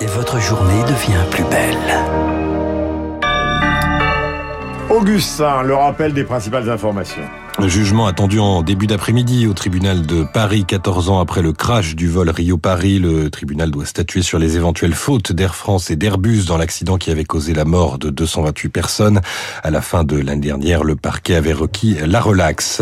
et votre journée devient plus belle. Augustin, le rappel des principales informations. Le jugement attendu en début d'après-midi au tribunal de Paris, 14 ans après le crash du vol Rio-Paris. Le tribunal doit statuer sur les éventuelles fautes d'Air France et d'Airbus dans l'accident qui avait causé la mort de 228 personnes. À la fin de l'année dernière, le parquet avait requis la relaxe.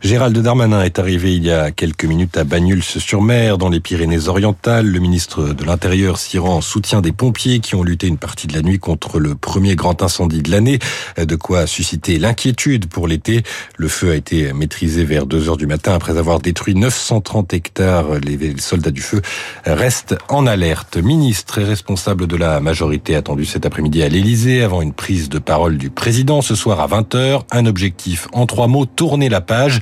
Gérald Darmanin est arrivé il y a quelques minutes à Bagnols-sur-Mer, dans les Pyrénées-Orientales. Le ministre de l'Intérieur s'y rend en soutien des pompiers qui ont lutté une partie de la nuit contre le premier grand incendie de l'année. De quoi susciter l'inquiétude pour l'été. Le feu a été maîtrisé vers 2 heures du matin après avoir détruit 930 hectares. Les soldats du feu restent en alerte. Ministre et responsable de la majorité attendu cet après-midi à l'Élysée avant une prise de parole du président ce soir à 20h. Un objectif en trois mots, tourner la page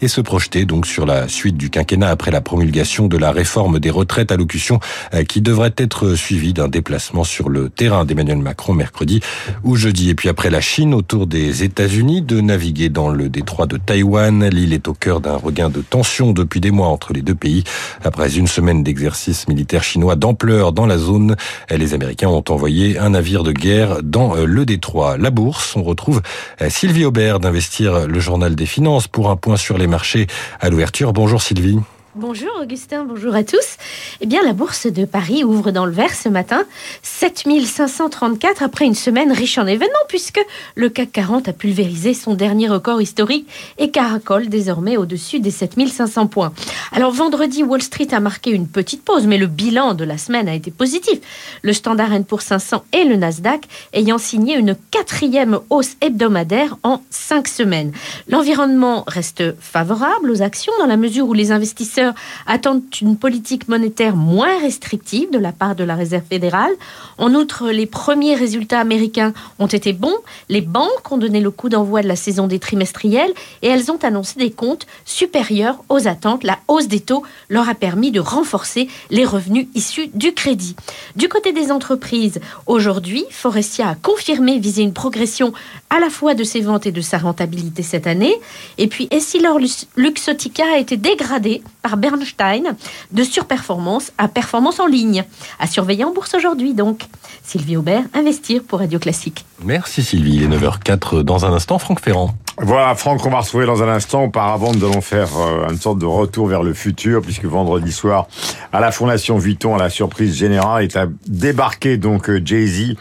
et se projeter donc sur la suite du quinquennat après la promulgation de la réforme des retraites, allocution euh, qui devrait être suivie d'un déplacement sur le terrain d'Emmanuel Macron mercredi ou jeudi. Et puis après la Chine, autour des États-Unis, de naviguer dans le détroit de Taïwan. L'île est au cœur d'un regain de tension depuis des mois entre les deux pays. Après une semaine d'exercice militaire chinois d'ampleur dans la zone, les Américains ont envoyé un navire de guerre dans euh, le détroit. La bourse, on retrouve euh, Sylvie Aubert d'Investir le journal des finances pour un point sur les marchés à l'ouverture. Bonjour Sylvie. Bonjour Augustin, bonjour à tous. Eh bien, la bourse de Paris ouvre dans le vert ce matin, 7534 après une semaine riche en événements, puisque le CAC 40 a pulvérisé son dernier record historique et caracole désormais au-dessus des 7500 points. Alors, vendredi, Wall Street a marqué une petite pause, mais le bilan de la semaine a été positif. Le Standard Poor's 500 et le Nasdaq ayant signé une quatrième hausse hebdomadaire en cinq semaines. L'environnement reste favorable aux actions dans la mesure où les investisseurs attendent une politique monétaire moins restrictive de la part de la Réserve fédérale. En outre, les premiers résultats américains ont été bons. Les banques ont donné le coup d'envoi de la saison des trimestriels et elles ont annoncé des comptes supérieurs aux attentes. La hausse des taux leur a permis de renforcer les revenus issus du crédit. Du côté des entreprises, aujourd'hui, Forestia a confirmé viser une progression à la fois de ses ventes et de sa rentabilité cette année. Et puis, Essilor Luxotica a été dégradé par Bernstein de surperformance à performance en ligne. À surveiller en bourse aujourd'hui donc. Sylvie Aubert, Investir pour Radio Classique. Merci Sylvie, il est 9h04 dans un instant, Franck Ferrand. Voilà, Franck, on va retrouver dans un instant. Auparavant, nous allons faire euh, une sorte de retour vers le futur, puisque vendredi soir, à la Fondation Vuitton, à la surprise générale, est débarqué donc euh, Jay-Z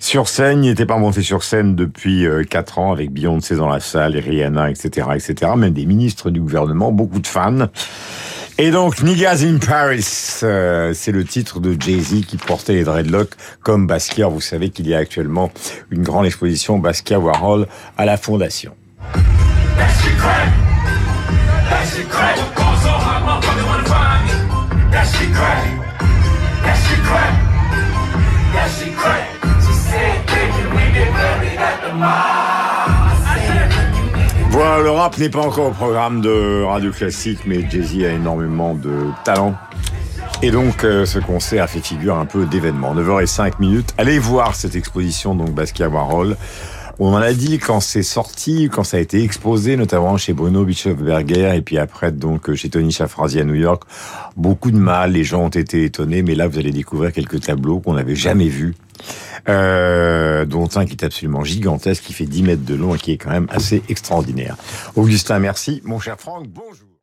sur scène. Il n'était pas monté sur scène depuis euh, quatre ans avec Beyoncé dans la salle, Rihanna, etc., etc. Même des ministres du gouvernement, beaucoup de fans. Et donc, Niggas in Paris, euh, c'est le titre de Jay-Z qui portait les dreadlocks comme Basquiat. Vous savez qu'il y a actuellement une grande exposition Basquiat Warhol à la Fondation. Voilà, le rap n'est pas encore au programme de Radio Classique, mais Jay-Z a énormément de talent. Et donc, euh, ce concert a fait figure un peu d'événement. 9h05 minutes. Allez voir cette exposition, donc Basquiat Warhol. On en a dit quand c'est sorti, quand ça a été exposé, notamment chez Bruno Bischofberger et puis après donc chez Tony Chaffrazi à New York. Beaucoup de mal, les gens ont été étonnés, mais là vous allez découvrir quelques tableaux qu'on n'avait jamais vus euh, dont un qui est absolument gigantesque, qui fait 10 mètres de long et qui est quand même assez extraordinaire. Augustin, merci. Mon cher Franck, bonjour.